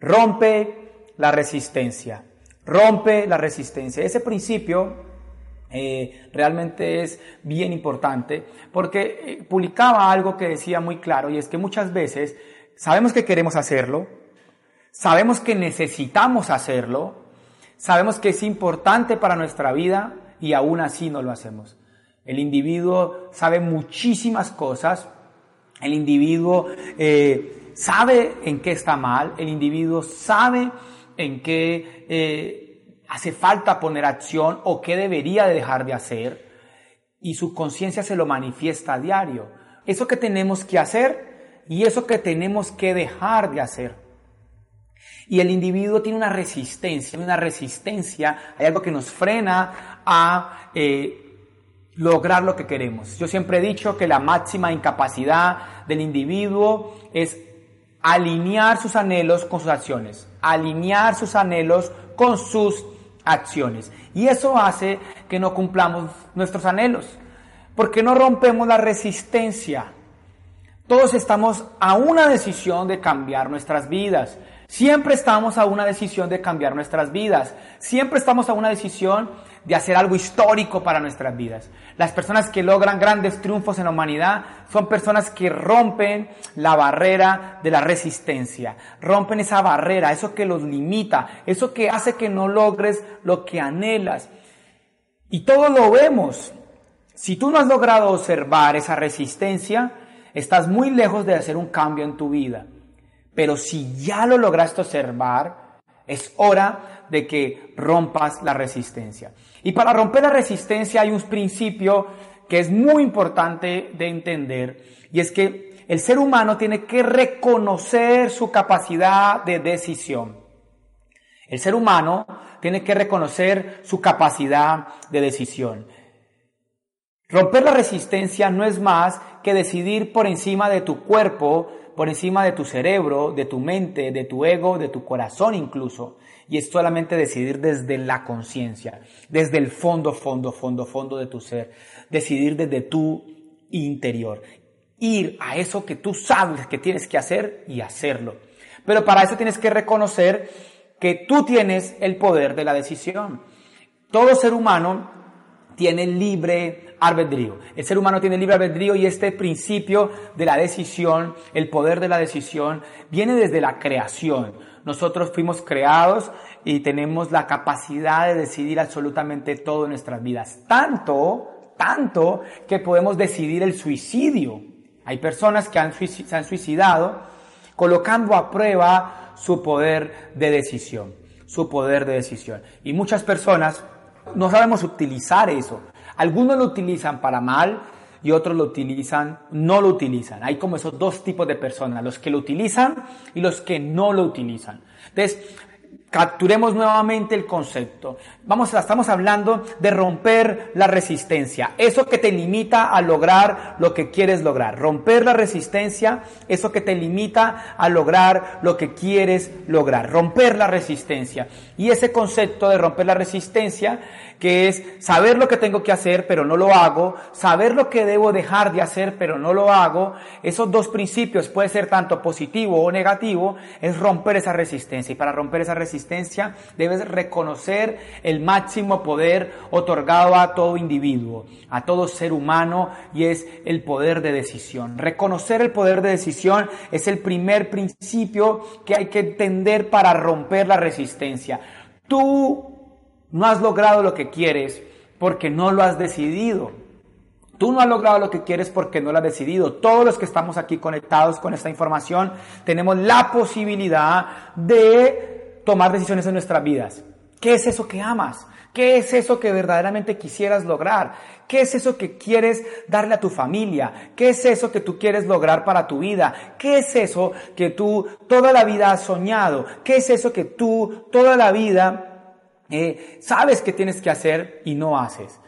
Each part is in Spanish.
Rompe la resistencia. Rompe la resistencia. Ese principio eh, realmente es bien importante porque eh, publicaba algo que decía muy claro y es que muchas veces sabemos que queremos hacerlo, sabemos que necesitamos hacerlo, sabemos que es importante para nuestra vida y aún así no lo hacemos. El individuo sabe muchísimas cosas, el individuo eh, sabe en qué está mal, el individuo sabe en qué eh, hace falta poner acción o qué debería dejar de hacer y su conciencia se lo manifiesta a diario. Eso que tenemos que hacer y eso que tenemos que dejar de hacer. Y el individuo tiene una resistencia, una resistencia, hay algo que nos frena a eh, lograr lo que queremos. Yo siempre he dicho que la máxima incapacidad del individuo es alinear sus anhelos con sus acciones, alinear sus anhelos con sus acciones. Y eso hace que no cumplamos nuestros anhelos, porque no rompemos la resistencia. Todos estamos a una decisión de cambiar nuestras vidas. Siempre estamos a una decisión de cambiar nuestras vidas. Siempre estamos a una decisión de hacer algo histórico para nuestras vidas. Las personas que logran grandes triunfos en la humanidad son personas que rompen la barrera de la resistencia, rompen esa barrera, eso que los limita, eso que hace que no logres lo que anhelas. Y todos lo vemos. Si tú no has logrado observar esa resistencia, estás muy lejos de hacer un cambio en tu vida. Pero si ya lo lograste observar, es hora de que rompas la resistencia. Y para romper la resistencia hay un principio que es muy importante de entender y es que el ser humano tiene que reconocer su capacidad de decisión. El ser humano tiene que reconocer su capacidad de decisión. Romper la resistencia no es más que decidir por encima de tu cuerpo, por encima de tu cerebro, de tu mente, de tu ego, de tu corazón incluso. Y es solamente decidir desde la conciencia, desde el fondo, fondo, fondo, fondo de tu ser. Decidir desde tu interior. Ir a eso que tú sabes que tienes que hacer y hacerlo. Pero para eso tienes que reconocer que tú tienes el poder de la decisión. Todo ser humano tiene libre albedrío. El ser humano tiene libre albedrío y este principio de la decisión, el poder de la decisión, viene desde la creación. Nosotros fuimos creados y tenemos la capacidad de decidir absolutamente todo en nuestras vidas. Tanto, tanto que podemos decidir el suicidio. Hay personas que se han suicidado colocando a prueba su poder de decisión, su poder de decisión. Y muchas personas no sabemos utilizar eso. Algunos lo utilizan para mal y otros lo utilizan, no lo utilizan. Hay como esos dos tipos de personas, los que lo utilizan y los que no lo utilizan. Entonces, capturemos nuevamente el concepto. Vamos, estamos hablando de romper la resistencia, eso que te limita a lograr lo que quieres lograr. Romper la resistencia, eso que te limita a lograr lo que quieres lograr. Romper la resistencia. Y ese concepto de romper la resistencia que es saber lo que tengo que hacer pero no lo hago, saber lo que debo dejar de hacer pero no lo hago, esos dos principios puede ser tanto positivo o negativo, es romper esa resistencia. Y para romper esa resistencia debes reconocer el máximo poder otorgado a todo individuo, a todo ser humano y es el poder de decisión. Reconocer el poder de decisión es el primer principio que hay que entender para romper la resistencia. Tú no has logrado lo que quieres porque no lo has decidido. Tú no has logrado lo que quieres porque no lo has decidido. Todos los que estamos aquí conectados con esta información tenemos la posibilidad de tomar decisiones en nuestras vidas. ¿Qué es eso que amas? ¿Qué es eso que verdaderamente quisieras lograr? ¿Qué es eso que quieres darle a tu familia? ¿Qué es eso que tú quieres lograr para tu vida? ¿Qué es eso que tú toda la vida has soñado? ¿Qué es eso que tú toda la vida eh, sabes que tienes que hacer y no haces.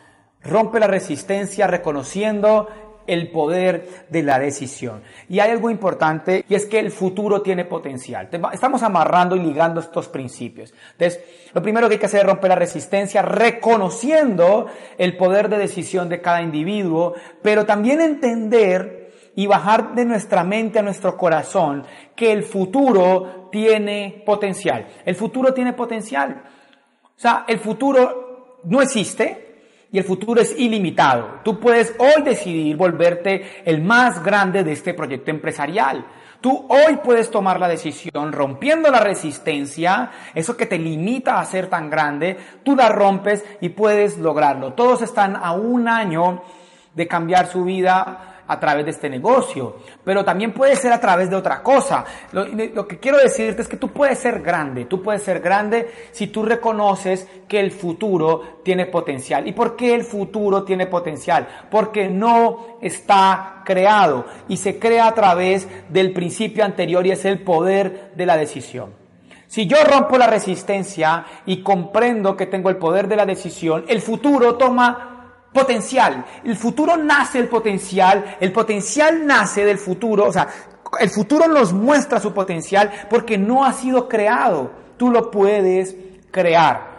Rompe la resistencia reconociendo el poder de la decisión. Y hay algo importante y es que el futuro tiene potencial. Estamos amarrando y ligando estos principios. Entonces, lo primero que hay que hacer es romper la resistencia reconociendo el poder de decisión de cada individuo, pero también entender y bajar de nuestra mente a nuestro corazón que el futuro tiene potencial. El futuro tiene potencial. O sea, el futuro no existe, y el futuro es ilimitado. Tú puedes hoy decidir volverte el más grande de este proyecto empresarial. Tú hoy puedes tomar la decisión rompiendo la resistencia, eso que te limita a ser tan grande, tú la rompes y puedes lograrlo. Todos están a un año de cambiar su vida a través de este negocio, pero también puede ser a través de otra cosa. Lo, que quiero decirte es que tú puedes ser grande, tú puedes ser grande si tú reconoces que el futuro tiene potencial. ¿Y por qué el futuro tiene potencial? Porque no está creado y se crea a través del principio anterior y es el poder de la decisión. Si yo rompo la resistencia y comprendo que tengo el poder de la decisión, el futuro toma potencial. El futuro nace del potencial, el potencial nace del futuro, o sea, el futuro nos muestra su potencial porque no ha sido creado. Tú lo puedes crear.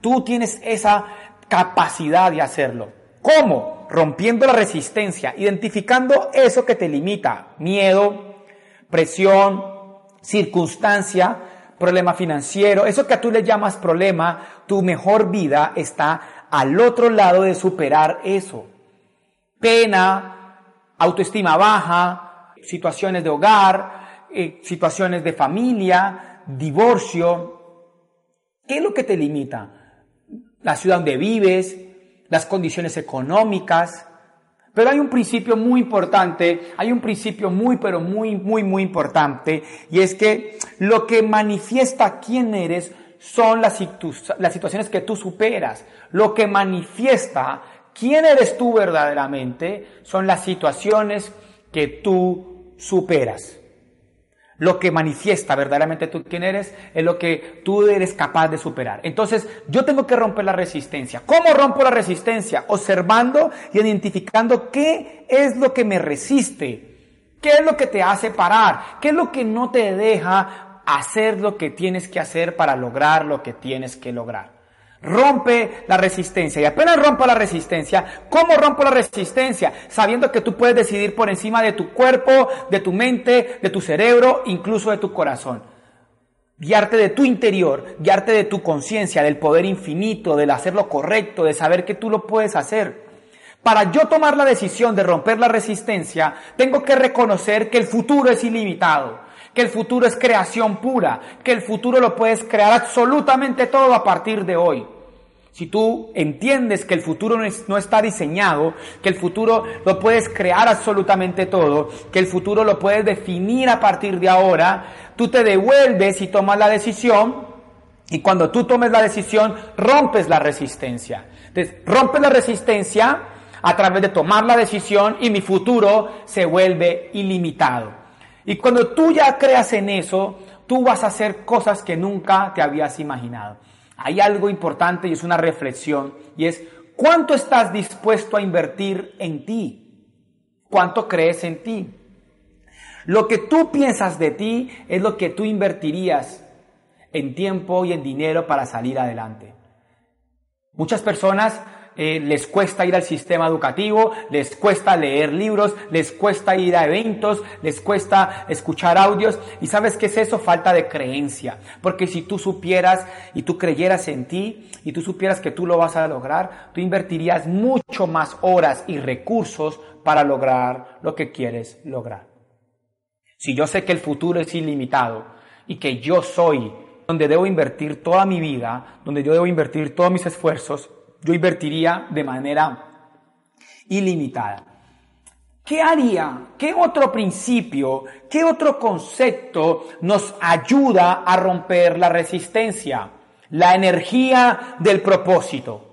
Tú tienes esa capacidad de hacerlo. ¿Cómo? Rompiendo la resistencia, identificando eso que te limita, miedo, presión, circunstancia, problema financiero, eso que tú le llamas problema, tu mejor vida está al otro lado de superar eso. Pena, autoestima baja, situaciones de hogar, eh, situaciones de familia, divorcio. ¿Qué es lo que te limita? La ciudad donde vives, las condiciones económicas. Pero hay un principio muy importante, hay un principio muy, pero muy, muy, muy importante, y es que lo que manifiesta quién eres son las, las situaciones que tú superas. Lo que manifiesta quién eres tú verdaderamente son las situaciones que tú superas. Lo que manifiesta verdaderamente tú quién eres es lo que tú eres capaz de superar. Entonces, yo tengo que romper la resistencia. ¿Cómo rompo la resistencia? Observando y identificando qué es lo que me resiste. ¿Qué es lo que te hace parar? ¿Qué es lo que no te deja hacer lo que tienes que hacer para lograr lo que tienes que lograr. Rompe la resistencia y apenas rompa la resistencia, ¿cómo rompo la resistencia? Sabiendo que tú puedes decidir por encima de tu cuerpo, de tu mente, de tu cerebro, incluso de tu corazón. Guiarte de tu interior, guiarte de tu conciencia, del poder infinito, del hacer lo correcto, de saber que tú lo puedes hacer. Para yo tomar la decisión de romper la resistencia, tengo que reconocer que el futuro es ilimitado que el futuro es creación pura, que el futuro lo puedes crear absolutamente todo a partir de hoy. Si tú entiendes que el futuro no, está diseñado, que el futuro lo puedes crear absolutamente todo, que el futuro lo puedes definir a partir de ahora, tú te devuelves y tomas la decisión y cuando tú tomes la decisión rompes la resistencia. Entonces, rompes la resistencia a través de tomar la decisión y mi futuro se vuelve ilimitado. Y cuando tú ya creas en eso, tú vas a hacer cosas que nunca te habías imaginado. Hay algo importante y es una reflexión y es cuánto estás dispuesto a invertir en ti. ¿Cuánto crees en ti? Lo que tú piensas de ti es lo que tú invertirías en tiempo y en dinero para salir adelante. Muchas personas eh, les cuesta ir al sistema educativo, les cuesta leer libros, les cuesta ir a eventos, les cuesta escuchar audios. ¿Y sabes qué es eso? Falta de creencia. Porque si tú supieras y tú creyeras en ti y tú supieras que tú lo vas a lograr, tú invertirías mucho más horas y recursos para lograr lo que quieres lograr. Si yo sé que el futuro es ilimitado y que yo soy donde debo invertir toda mi vida, donde yo debo invertir todos mis esfuerzos, yo invertiría de manera ilimitada. ¿Qué haría? ¿Qué otro principio, qué otro concepto nos ayuda a romper la resistencia? La energía del propósito.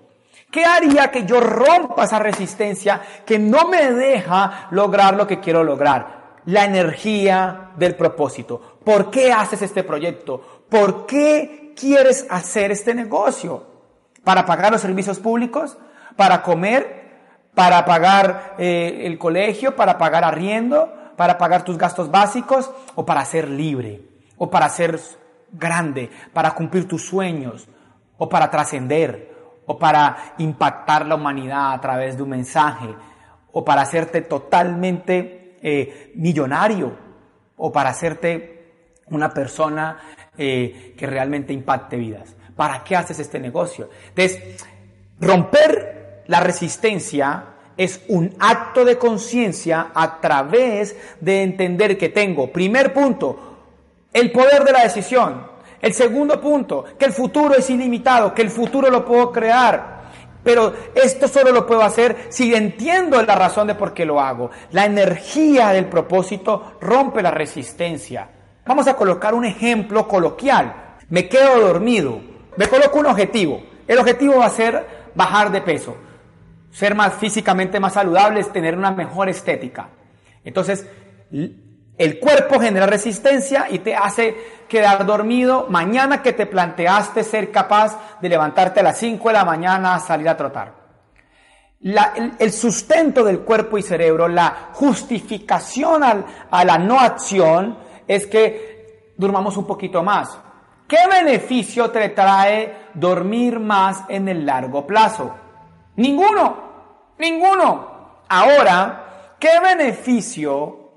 ¿Qué haría que yo rompa esa resistencia que no me deja lograr lo que quiero lograr? La energía del propósito. ¿Por qué haces este proyecto? ¿Por qué quieres hacer este negocio? Para pagar los servicios públicos, para comer, para pagar eh, el colegio, para pagar arriendo, para pagar tus gastos básicos o para ser libre o para ser grande, para cumplir tus sueños o para trascender o para impactar la humanidad a través de un mensaje o para hacerte totalmente eh, millonario o para hacerte una persona eh, que realmente impacte vidas. ¿Para qué haces este negocio? Entonces, romper la resistencia es un acto de conciencia a través de entender que tengo, primer punto, el poder de la decisión. El segundo punto, que el futuro es ilimitado, que el futuro lo puedo crear. Pero esto solo lo puedo hacer si entiendo la razón de por qué lo hago. La energía del propósito rompe la resistencia. Vamos a colocar un ejemplo coloquial. Me quedo dormido. Me coloco un objetivo. El objetivo va a ser bajar de peso. Ser más físicamente más saludable, tener una mejor estética. Entonces, el cuerpo genera resistencia y te hace quedar dormido mañana que te planteaste ser capaz de levantarte a las 5 de la mañana a salir a trotar. el, sustento del cuerpo y cerebro, la justificación a la no acción, es que durmamos un poquito más. ¿Qué beneficio te trae dormir más en el largo plazo? Ninguno, ninguno. Ahora, ¿qué beneficio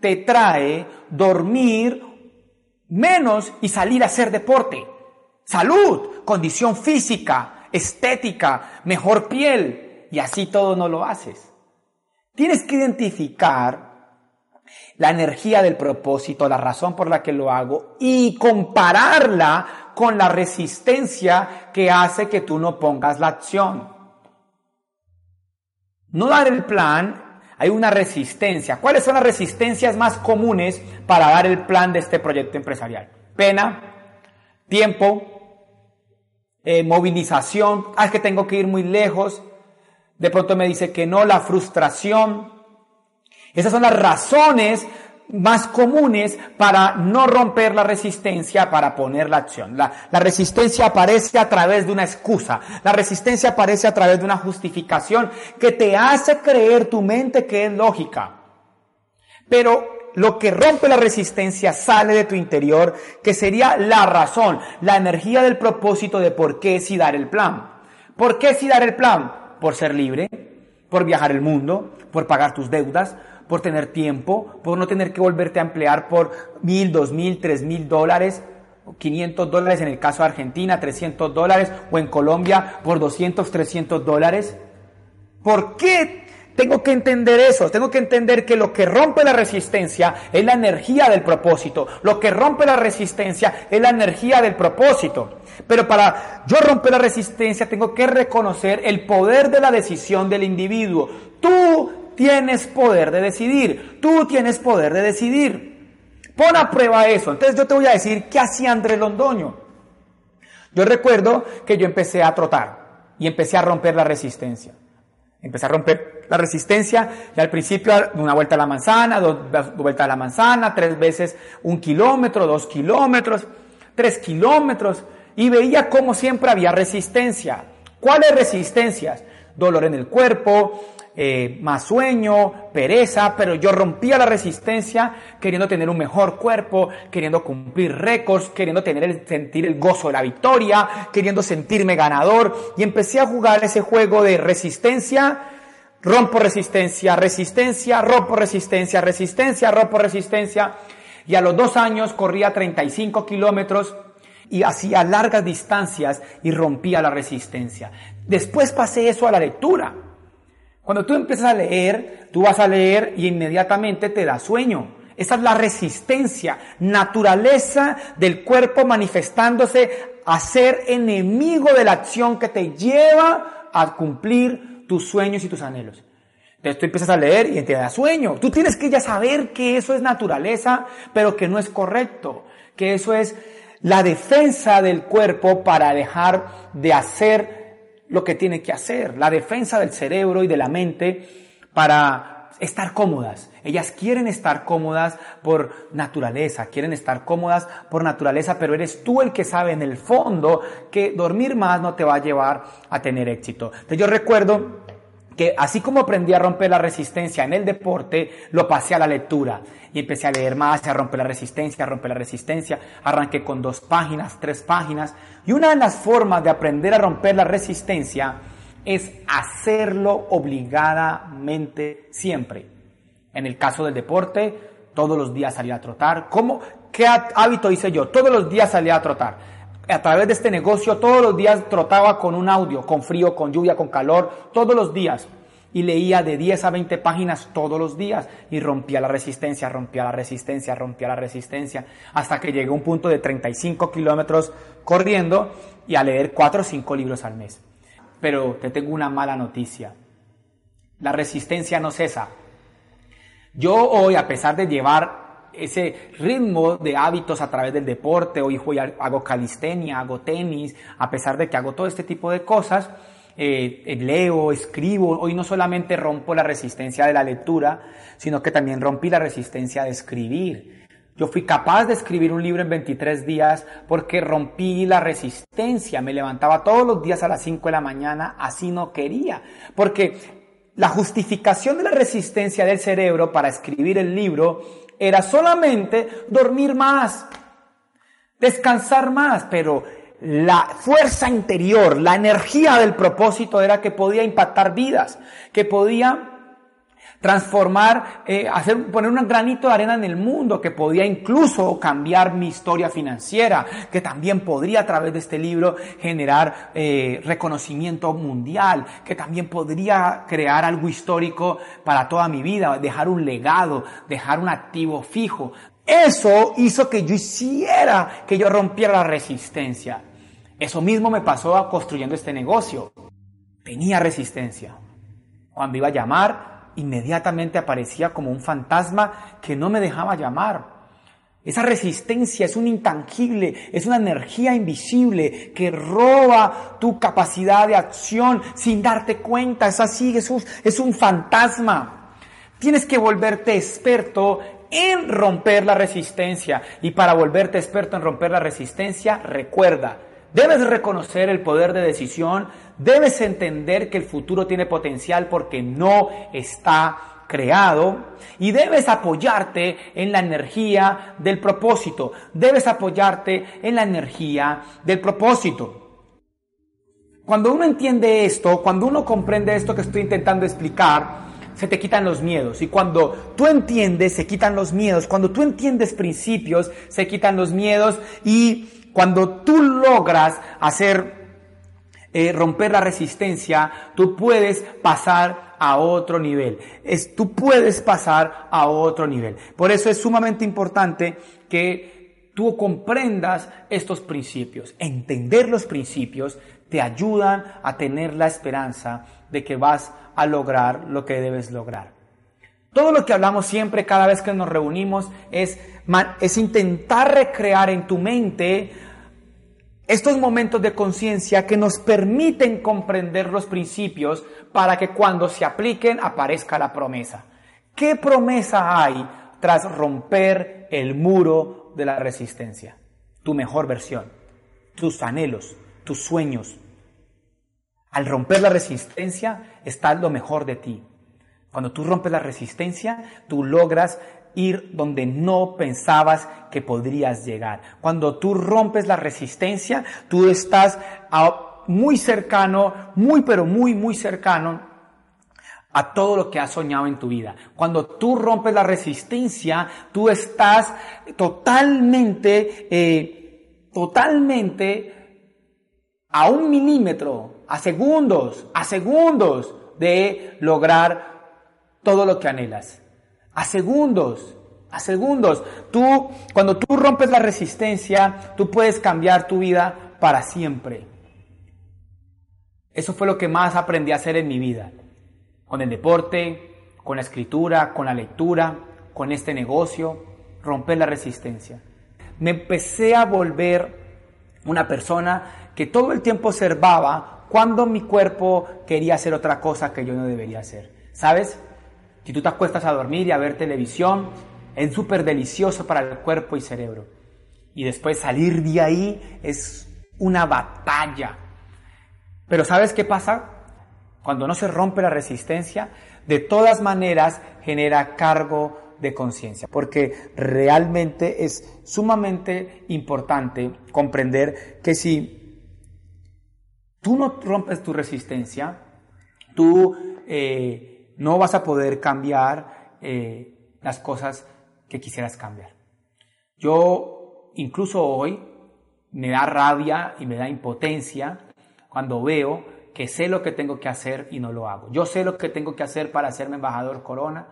te trae dormir menos y salir a hacer deporte? Salud, condición física, estética, mejor piel, y así todo no lo haces. Tienes que identificar la energía del propósito, la razón por la que lo hago y compararla con la resistencia que hace que tú no pongas la acción. No dar el plan, hay una resistencia. ¿Cuáles son las resistencias más comunes para dar el plan de este proyecto empresarial? Pena, tiempo, eh, movilización, ah, es que tengo que ir muy lejos, de pronto me dice que no, la frustración, esas son las razones más comunes para no romper la resistencia, para poner la acción. La, resistencia aparece a través de una excusa, la resistencia aparece a través de una justificación que te hace creer tu mente que es lógica. Pero lo que rompe la resistencia sale de tu interior, que sería la razón, la energía del propósito de por qué si dar el plan. ¿Por qué si dar el plan? Por ser libre, por viajar el mundo, por pagar tus deudas, por tener tiempo, por no tener que volverte a emplear por mil, dos mil, tres mil dólares, 500 dólares en el caso de Argentina, 300 dólares, o en Colombia por 200, 300 dólares. ¿Por qué tengo que entender eso? Tengo que entender que lo que rompe la resistencia es la energía del propósito. Lo que rompe la resistencia es la energía del propósito. Pero para yo romper la resistencia tengo que reconocer el poder de la decisión del individuo. Tú tienes poder de decidir. Tú tienes poder de decidir. Pon a prueba eso. Entonces yo te voy a decir qué hacía Andrés Londoño. Yo recuerdo que yo empecé a trotar y empecé a romper la resistencia. Empecé a romper la resistencia y al principio una vuelta a la manzana, dos, vueltas a la manzana, tres veces un kilómetro, dos kilómetros, tres kilómetros y veía como siempre había resistencia. ¿Cuáles resistencias? Dolor en el cuerpo, eh, más sueño, pereza, pero yo rompía la resistencia queriendo tener un mejor cuerpo, queriendo cumplir récords, queriendo tener el, sentir el gozo de la victoria, queriendo sentirme ganador y empecé a jugar ese juego de resistencia, rompo resistencia, resistencia, rompo resistencia, resistencia, rompo resistencia y a los dos años corría 35 kilómetros y hacía largas distancias y rompía la resistencia. Después pasé eso a la lectura. Cuando tú empiezas a leer, tú vas a leer y inmediatamente te da sueño. Esa es la resistencia, naturaleza del cuerpo manifestándose a ser enemigo de la acción que te lleva a cumplir tus sueños y tus anhelos. Entonces tú empiezas a leer y te da sueño. Tú tienes que ya saber que eso es naturaleza, pero que no es correcto, que eso es la defensa del cuerpo para dejar de hacer lo que tiene que hacer, la defensa del cerebro y de la mente para estar cómodas. Ellas quieren estar cómodas por naturaleza, quieren estar cómodas por naturaleza, pero eres tú el que sabe en el fondo que dormir más no te va a llevar a tener éxito. Entonces yo recuerdo que así como aprendí a romper la resistencia en el deporte, lo pasé a la lectura y empecé a leer más, a romper la resistencia, a romper la resistencia. Arranqué con dos páginas, tres páginas. Y una de las formas de aprender a romper la resistencia es hacerlo obligadamente siempre. En el caso del deporte, todos los días salía a trotar. ¿Cómo? ¿Qué hábito hice yo? Todos los días salía a trotar. A través de este negocio, todos los días trotaba con un audio, con frío, con lluvia, con calor, todos los días. Y leía de 10 a 20 páginas todos los días y rompía la resistencia, rompía la resistencia, rompía la resistencia, hasta que llegué a un punto de 35 kilómetros corriendo y a leer 4 o 5 libros al mes. Pero te tengo una mala noticia. La resistencia no cesa. Yo hoy, a pesar de llevar ese ritmo de hábitos a través del deporte, hoy, hago calistenia, hago tenis, a pesar de que hago todo este tipo de cosas, eh, leo, escribo, hoy no solamente rompo la resistencia de la lectura, sino que también rompí la resistencia de escribir. Yo fui capaz de escribir un libro en 23 días porque rompí la resistencia. Me levantaba todos los días a las 5 de la mañana, así no quería. Porque la justificación de la resistencia del cerebro para escribir el libro era solamente dormir más, descansar más, pero la fuerza interior, la energía del propósito era que podía impactar vidas, que podía transformar, eh, hacer, poner un granito de arena en el mundo que podía incluso cambiar mi historia financiera, que también podría a través de este libro generar eh, reconocimiento mundial, que también podría crear algo histórico para toda mi vida, dejar un legado, dejar un activo fijo. Eso hizo que yo hiciera, que yo rompiera la resistencia. Eso mismo me pasó construyendo este negocio. Tenía resistencia. Cuando iba a llamar, inmediatamente aparecía como un fantasma que no me dejaba llamar. Esa resistencia es un intangible, es una energía invisible que roba tu capacidad de acción sin darte cuenta. Es así, es un, es un fantasma. Tienes que volverte experto en romper la resistencia. Y para volverte experto en romper la resistencia, recuerda, debes reconocer el poder de decisión Debes entender que el futuro tiene potencial porque no está creado y debes apoyarte en la energía del propósito. Debes apoyarte en la energía del propósito. Cuando uno entiende esto, cuando uno comprende esto que estoy intentando explicar, se te quitan los miedos. Y cuando tú entiendes, se quitan los miedos. Cuando tú entiendes principios, se quitan los miedos. Y cuando tú logras hacer eh, romper la resistencia, tú puedes pasar a otro nivel. Es, tú puedes pasar a otro nivel. Por eso es sumamente importante que tú comprendas estos principios. Entender los principios te ayudan a tener la esperanza de que vas a lograr lo que debes lograr. Todo lo que hablamos siempre, cada vez que nos reunimos, es, es intentar recrear en tu mente estos momentos de conciencia que nos permiten comprender los principios para que cuando se apliquen aparezca la promesa. ¿Qué promesa hay tras romper el muro de la resistencia? Tu mejor versión, tus anhelos, tus sueños. Al romper la resistencia está lo mejor de ti. Cuando tú rompes la resistencia, tú logras ir donde no pensabas que podrías llegar. Cuando tú rompes la resistencia, tú estás muy cercano, muy pero muy, muy cercano a todo lo que has soñado en tu vida. Cuando tú rompes la resistencia, tú estás totalmente, eh, totalmente a un milímetro, a segundos, a segundos de lograr todo lo que anhelas a segundos, a segundos. Tú, cuando tú rompes la resistencia, tú puedes cambiar tu vida para siempre. Eso fue lo que más aprendí a hacer en mi vida. Con el deporte, con la escritura, con la lectura, con este negocio, romper la resistencia. Me empecé a volver una persona que todo el tiempo observaba cuando mi cuerpo quería hacer otra cosa que yo no debería hacer. ¿Sabes? Si tú te acuestas a dormir y a ver televisión, es súper delicioso para el cuerpo y cerebro. Y después salir de ahí es una batalla. Pero ¿sabes qué pasa? Cuando no se rompe la resistencia, de todas maneras genera cargo de conciencia, porque realmente es sumamente importante comprender que si tú no rompes tu resistencia, tú eh, no vas a poder cambiar eh, las cosas que quisieras cambiar. Yo incluso hoy me da rabia y me da impotencia cuando veo que sé lo que tengo que hacer y no lo hago. Yo sé lo que tengo que hacer para hacerme embajador corona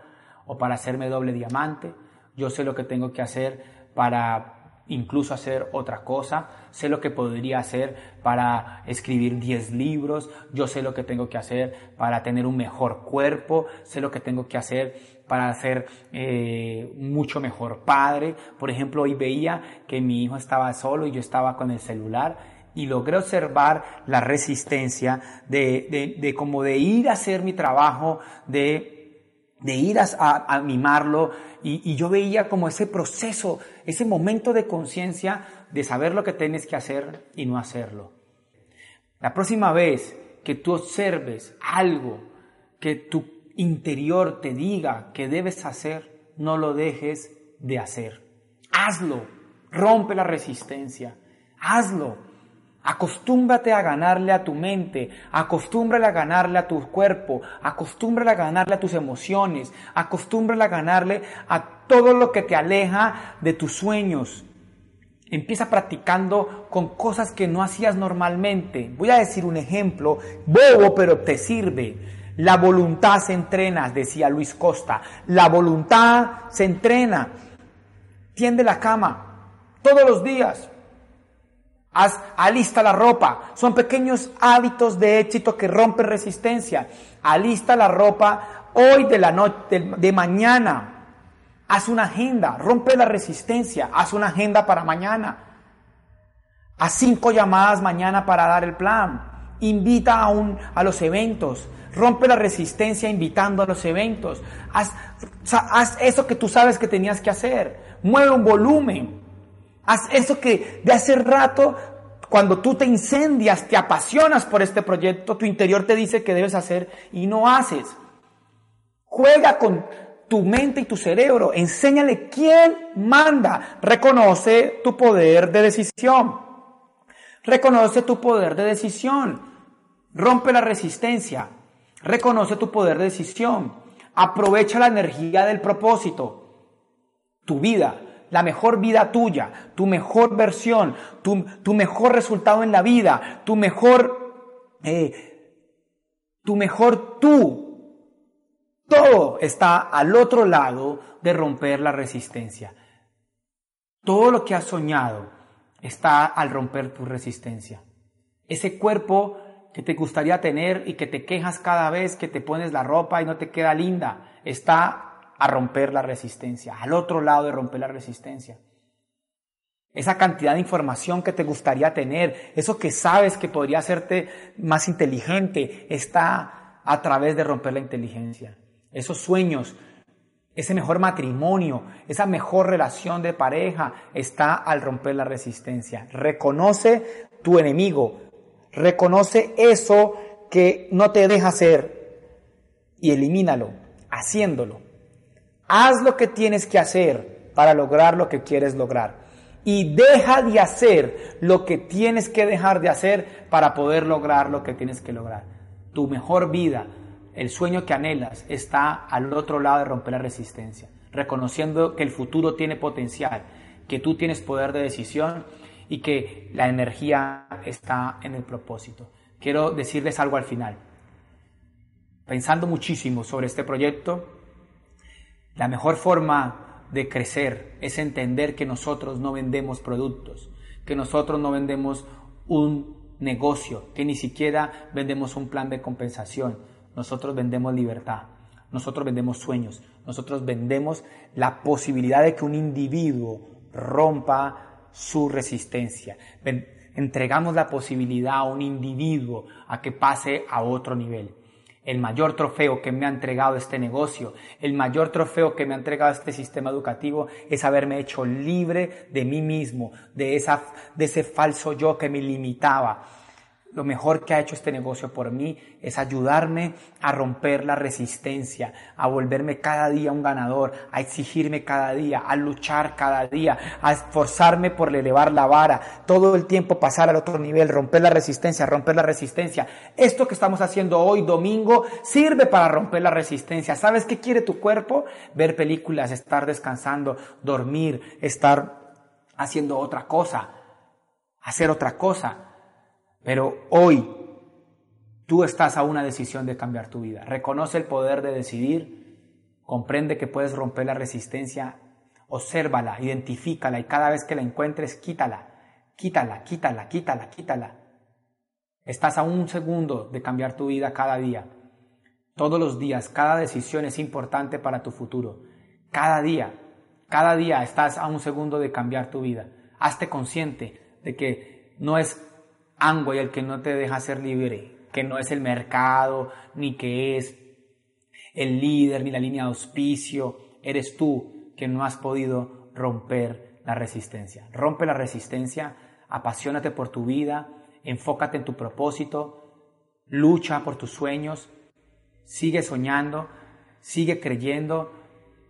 o para hacerme doble diamante. Yo sé lo que tengo que hacer para incluso hacer otra cosa, sé lo que podría hacer para escribir 10 libros, yo sé lo que tengo que hacer para tener un mejor cuerpo, sé lo que tengo que hacer para ser eh, mucho mejor padre. Por ejemplo, hoy veía que mi hijo estaba solo y yo estaba con el celular y logré observar la resistencia de, de, de como de ir a hacer mi trabajo, de de ir a, mimarlo y, yo veía como ese proceso, ese momento de conciencia de saber lo que tienes que hacer y no hacerlo. La próxima vez que tú observes algo que tu interior te diga que debes hacer, no lo dejes de hacer. Hazlo, rompe la resistencia, hazlo. Acostúmbrate a ganarle a tu mente, acostúmbrale a ganarle a tu cuerpo, acostúmbrale a ganarle a tus emociones, acostúmbrale a ganarle a todo lo que te aleja de tus sueños. Empieza practicando con cosas que no hacías normalmente. Voy a decir un ejemplo, bobo pero te sirve. La voluntad se entrena, decía Luis Costa. La voluntad se entrena. Tiende la cama todos los días. Haz, alista la ropa. Son pequeños hábitos de éxito que rompen resistencia. Alista la ropa hoy de la noche, de, mañana. Haz una agenda, rompe la resistencia, haz una agenda para mañana. Haz cinco llamadas mañana para dar el plan. Invita a, un, a los eventos. Rompe la resistencia invitando a los eventos. Haz, haz eso que tú sabes que tenías que hacer. Mueve un volumen. Haz eso que de hace rato, cuando tú te incendias, te apasionas por este proyecto, tu interior te dice que debes hacer y no haces. Juega con tu mente y tu cerebro. Enséñale quién manda. Reconoce tu poder de decisión. Reconoce tu poder de decisión. Rompe la resistencia. Reconoce tu poder de decisión. Aprovecha la energía del propósito. Tu vida la mejor vida tuya, tu mejor versión, tu, mejor resultado en la vida, tu mejor, eh, tu mejor tú. Todo está al otro lado de romper la resistencia. Todo lo que has soñado está al romper tu resistencia. Ese cuerpo que te gustaría tener y que te quejas cada vez que te pones la ropa y no te queda linda, está a romper la resistencia, al otro lado de romper la resistencia. Esa cantidad de información que te gustaría tener, eso que sabes que podría hacerte más inteligente, está a través de romper la inteligencia. Esos sueños, ese mejor matrimonio, esa mejor relación de pareja, está al romper la resistencia. Reconoce tu enemigo, reconoce eso que no te deja hacer y elimínalo, haciéndolo. Haz lo que tienes que hacer para lograr lo que quieres lograr. Y deja de hacer lo que tienes que dejar de hacer para poder lograr lo que tienes que lograr. Tu mejor vida, el sueño que anhelas, está al otro lado de romper la resistencia, reconociendo que el futuro tiene potencial, que tú tienes poder de decisión y que la energía está en el propósito. Quiero decirles algo al final. Pensando muchísimo sobre este proyecto, la mejor forma de crecer es entender que nosotros no vendemos productos, que nosotros no vendemos un negocio, que ni siquiera vendemos un plan de compensación. Nosotros vendemos libertad, nosotros vendemos sueños, nosotros vendemos la posibilidad de que un individuo rompa su resistencia. Entregamos la posibilidad a un individuo a que pase a otro nivel el mayor trofeo que me ha entregado este negocio, el mayor trofeo que me ha entregado este sistema educativo es haberme hecho libre de mí mismo, de, esa, de ese falso yo que me limitaba. Lo mejor que ha hecho este negocio por mí es ayudarme a romper la resistencia, a volverme cada día un ganador, a exigirme cada día, a luchar cada día, a esforzarme por elevar la vara, todo el tiempo pasar al otro nivel, romper la resistencia, romper la resistencia. Esto que estamos haciendo hoy, domingo, sirve para romper la resistencia. ¿Sabes qué quiere tu cuerpo? Ver películas, estar descansando, dormir, estar haciendo otra cosa, hacer otra cosa. Pero hoy tú estás a una decisión de cambiar tu vida. Reconoce el poder de decidir, comprende que puedes romper la resistencia, obsérvala, identifícala y cada vez que la encuentres, quítala, quítala, quítala, quítala, quítala. Estás a un segundo de cambiar tu vida cada día. Todos los días, cada decisión es importante para tu futuro. Cada día, cada día estás a un segundo de cambiar tu vida. Hazte consciente de que no es y el que no te deja ser libre, que no es el mercado, ni que es el líder, ni la línea de auspicio, eres tú que no has podido romper la resistencia. Rompe la resistencia, apasionate por tu vida, enfócate en tu propósito, lucha por tus sueños, sigue soñando, sigue creyendo,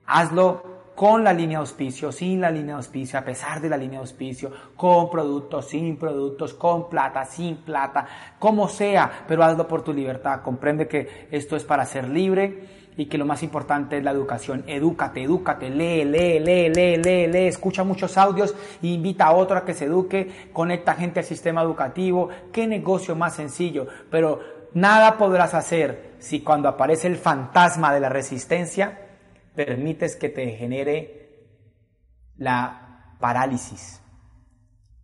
hazlo con la línea de auspicio, sin la línea de auspicio, a pesar de la línea de auspicio, con productos, sin productos, con plata, sin plata, como sea, pero hazlo por tu libertad. Comprende que esto es para ser libre y que lo más importante es la educación. Edúcate, edúcate, lee, lee, lee, lee, lee, lee, escucha muchos audios invita a otro a que se eduque, conecta gente al sistema educativo. Qué negocio más sencillo, pero nada podrás hacer si cuando aparece el fantasma de la resistencia, permites que te genere la parálisis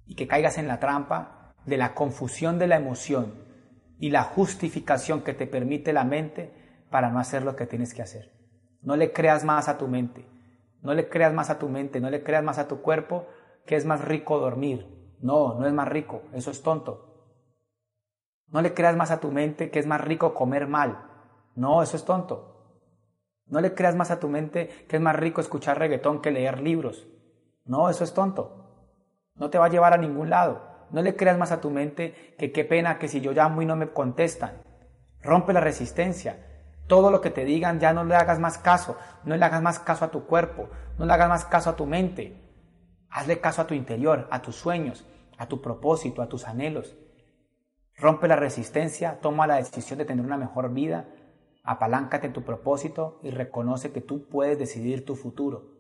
y que caigas en la trampa de la confusión de la emoción y la justificación que te permite la mente para no hacer lo que tienes que hacer. No le creas más a tu mente, no le creas más a tu mente, no le creas más a tu cuerpo que es más rico dormir. No, no es más rico, eso es tonto. No le creas más a tu mente que es más rico comer mal. No, eso es tonto. No le creas más a tu mente que es más rico escuchar reggaetón que leer libros. No, eso es tonto. No te va a llevar a ningún lado. No le creas más a tu mente que qué pena que si yo llamo y no me contestan. Rompe la resistencia. Todo lo que te digan ya no le hagas más caso. No le hagas más caso a tu cuerpo. No le hagas más caso a tu mente. Hazle caso a tu interior, a tus sueños, a tu propósito, a tus anhelos. Rompe la resistencia, toma la decisión de tener una mejor vida Apaláncate en tu propósito y reconoce que tú puedes decidir tu futuro.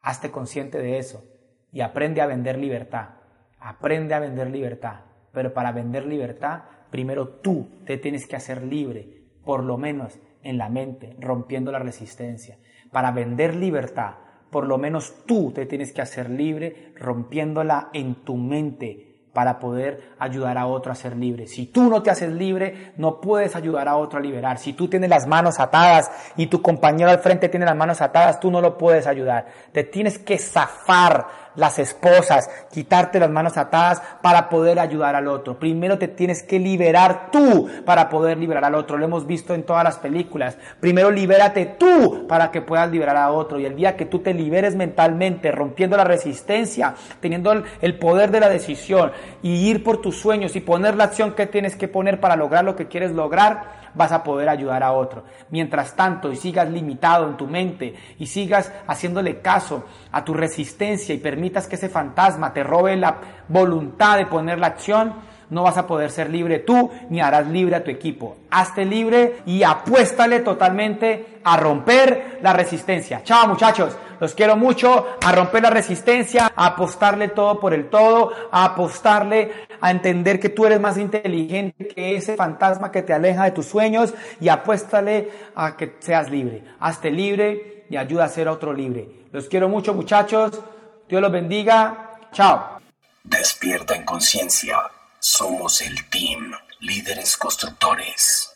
Hazte consciente de eso y aprende a vender libertad. Aprende a vender libertad. Pero para vender libertad, primero tú te tienes que hacer libre, por lo menos en la mente, rompiendo la resistencia. Para vender libertad, por lo menos tú te tienes que hacer libre, rompiéndola en tu mente, para poder ayudar a otro a ser libre. Si tú no te haces libre, no puedes ayudar a otro a liberar. Si tú tienes las manos atadas y tu compañero al frente tiene las manos atadas, tú no lo puedes ayudar. Te tienes que zafar las esposas, quitarte las manos atadas para poder ayudar al otro. Primero te tienes que liberar tú para poder liberar al otro. Lo hemos visto en todas las películas. Primero libérate tú para que puedas liberar a otro. Y el día que tú te liberes mentalmente, rompiendo la resistencia, teniendo el poder de la decisión y ir por tus sueños y poner la acción que tienes que poner para lograr lo que quieres lograr, vas a poder ayudar a otro. Mientras tanto, y sigas limitado en tu mente y sigas haciéndole caso a tu resistencia y permitas que ese fantasma te robe la voluntad de poner la acción, no vas a poder ser libre tú ni harás libre a tu equipo. Hazte libre y apuéstale totalmente a romper la resistencia. Chao muchachos, los quiero mucho, a romper la resistencia, a apostarle todo por el todo, a apostarle a entender que tú eres más inteligente que ese fantasma que te aleja de tus sueños y apuéstale a que seas libre. Hazte libre y ayuda a ser otro libre. Los quiero mucho muchachos, Dios los bendiga, chao. Despierta en conciencia. Somos el team Líderes Constructores.